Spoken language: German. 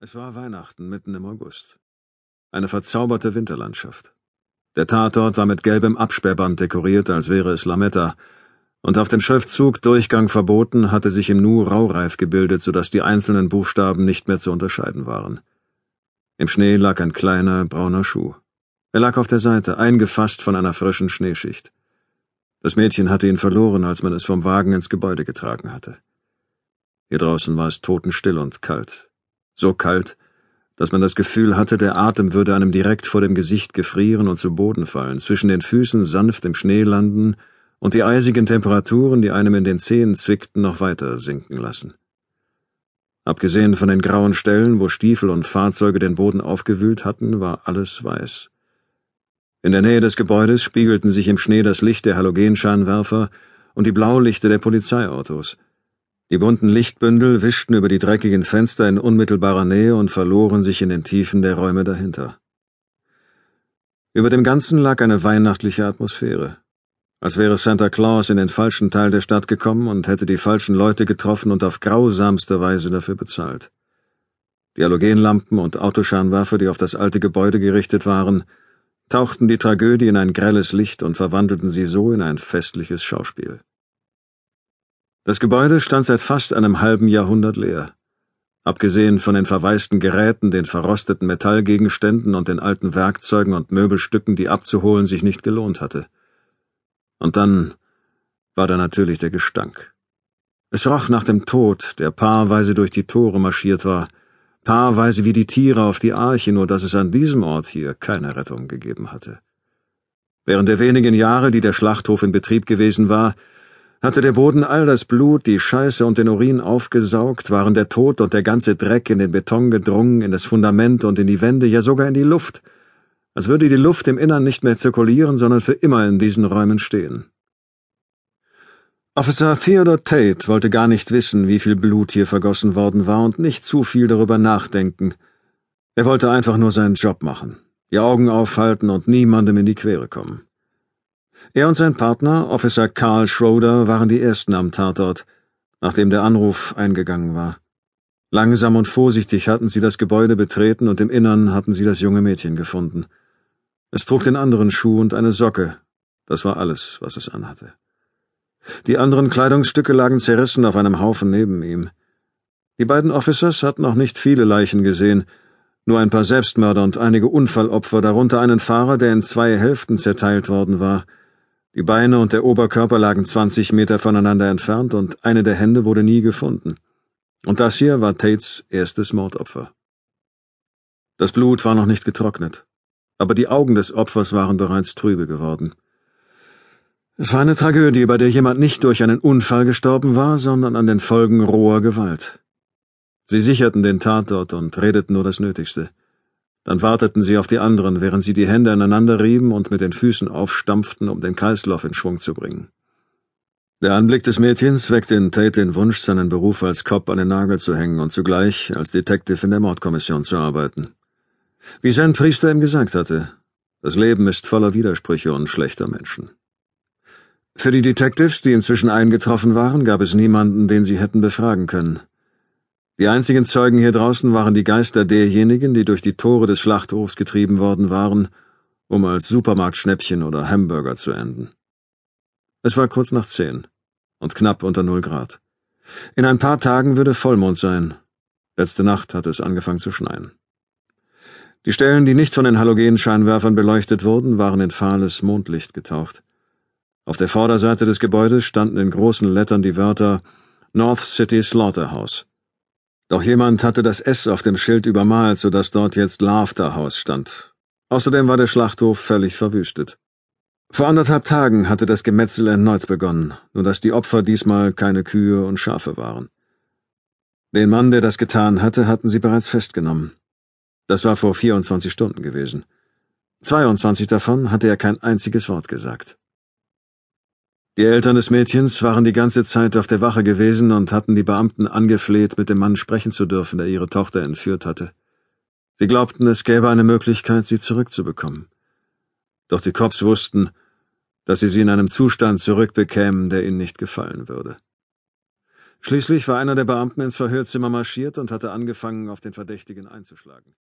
Es war Weihnachten mitten im August. Eine verzauberte Winterlandschaft. Der Tatort war mit gelbem Absperrband dekoriert, als wäre es Lametta, und auf dem Schriftzug Durchgang verboten hatte sich im Nu Raureif gebildet, so dass die einzelnen Buchstaben nicht mehr zu unterscheiden waren. Im Schnee lag ein kleiner, brauner Schuh. Er lag auf der Seite, eingefasst von einer frischen Schneeschicht. Das Mädchen hatte ihn verloren, als man es vom Wagen ins Gebäude getragen hatte. Hier draußen war es totenstill und kalt so kalt, dass man das Gefühl hatte, der Atem würde einem direkt vor dem Gesicht gefrieren und zu Boden fallen, zwischen den Füßen sanft im Schnee landen und die eisigen Temperaturen, die einem in den Zehen zwickten, noch weiter sinken lassen. Abgesehen von den grauen Stellen, wo Stiefel und Fahrzeuge den Boden aufgewühlt hatten, war alles weiß. In der Nähe des Gebäudes spiegelten sich im Schnee das Licht der Halogenscheinwerfer und die Blaulichter der Polizeiautos. Die bunten Lichtbündel wischten über die dreckigen Fenster in unmittelbarer Nähe und verloren sich in den Tiefen der Räume dahinter. Über dem Ganzen lag eine weihnachtliche Atmosphäre, als wäre Santa Claus in den falschen Teil der Stadt gekommen und hätte die falschen Leute getroffen und auf grausamste Weise dafür bezahlt. Die Halogenlampen und Autoscheinwerfer, die auf das alte Gebäude gerichtet waren, tauchten die Tragödie in ein grelles Licht und verwandelten sie so in ein festliches Schauspiel. Das Gebäude stand seit fast einem halben Jahrhundert leer. Abgesehen von den verwaisten Geräten, den verrosteten Metallgegenständen und den alten Werkzeugen und Möbelstücken, die abzuholen sich nicht gelohnt hatte. Und dann war da natürlich der Gestank. Es roch nach dem Tod, der paarweise durch die Tore marschiert war, paarweise wie die Tiere auf die Arche, nur dass es an diesem Ort hier keine Rettung gegeben hatte. Während der wenigen Jahre, die der Schlachthof in Betrieb gewesen war, hatte der Boden all das Blut, die Scheiße und den Urin aufgesaugt, waren der Tod und der ganze Dreck in den Beton gedrungen, in das Fundament und in die Wände, ja sogar in die Luft, als würde die Luft im Innern nicht mehr zirkulieren, sondern für immer in diesen Räumen stehen. Officer Theodore Tate wollte gar nicht wissen, wie viel Blut hier vergossen worden war und nicht zu viel darüber nachdenken. Er wollte einfach nur seinen Job machen, die Augen aufhalten und niemandem in die Quere kommen. Er und sein Partner, Officer Carl Schroeder, waren die ersten am Tatort, nachdem der Anruf eingegangen war. Langsam und vorsichtig hatten sie das Gebäude betreten und im Innern hatten sie das junge Mädchen gefunden. Es trug den anderen Schuh und eine Socke. Das war alles, was es anhatte. Die anderen Kleidungsstücke lagen zerrissen auf einem Haufen neben ihm. Die beiden Officers hatten noch nicht viele Leichen gesehen, nur ein paar Selbstmörder und einige Unfallopfer, darunter einen Fahrer, der in zwei Hälften zerteilt worden war – die Beine und der Oberkörper lagen zwanzig Meter voneinander entfernt und eine der Hände wurde nie gefunden. Und das hier war Tates erstes Mordopfer. Das Blut war noch nicht getrocknet, aber die Augen des Opfers waren bereits trübe geworden. Es war eine Tragödie, bei der jemand nicht durch einen Unfall gestorben war, sondern an den Folgen roher Gewalt. Sie sicherten den Tatort und redeten nur das Nötigste. Dann warteten sie auf die anderen, während sie die Hände aneinander rieben und mit den Füßen aufstampften, um den Kreislauf in Schwung zu bringen. Der Anblick des Mädchens weckte in Tate den Wunsch, seinen Beruf als Cop an den Nagel zu hängen und zugleich als Detective in der Mordkommission zu arbeiten. Wie sein Priester ihm gesagt hatte, das Leben ist voller Widersprüche und schlechter Menschen. Für die Detectives, die inzwischen eingetroffen waren, gab es niemanden, den sie hätten befragen können. Die einzigen Zeugen hier draußen waren die Geister derjenigen, die durch die Tore des Schlachthofs getrieben worden waren, um als Supermarktschnäppchen oder Hamburger zu enden. Es war kurz nach zehn und knapp unter null Grad. In ein paar Tagen würde Vollmond sein. Letzte Nacht hatte es angefangen zu schneien. Die Stellen, die nicht von den Halogenscheinwerfern beleuchtet wurden, waren in fahles Mondlicht getaucht. Auf der Vorderseite des Gebäudes standen in großen Lettern die Wörter North City Slaughterhouse. Doch jemand hatte das S auf dem Schild übermalt, so dass dort jetzt Laughter stand. Außerdem war der Schlachthof völlig verwüstet. Vor anderthalb Tagen hatte das Gemetzel erneut begonnen, nur dass die Opfer diesmal keine Kühe und Schafe waren. Den Mann, der das getan hatte, hatten sie bereits festgenommen. Das war vor 24 Stunden gewesen. 22 davon hatte er kein einziges Wort gesagt. Die Eltern des Mädchens waren die ganze Zeit auf der Wache gewesen und hatten die Beamten angefleht, mit dem Mann sprechen zu dürfen, der ihre Tochter entführt hatte. Sie glaubten, es gäbe eine Möglichkeit, sie zurückzubekommen. Doch die Cops wussten, dass sie sie in einem Zustand zurückbekämen, der ihnen nicht gefallen würde. Schließlich war einer der Beamten ins Verhörzimmer marschiert und hatte angefangen, auf den Verdächtigen einzuschlagen.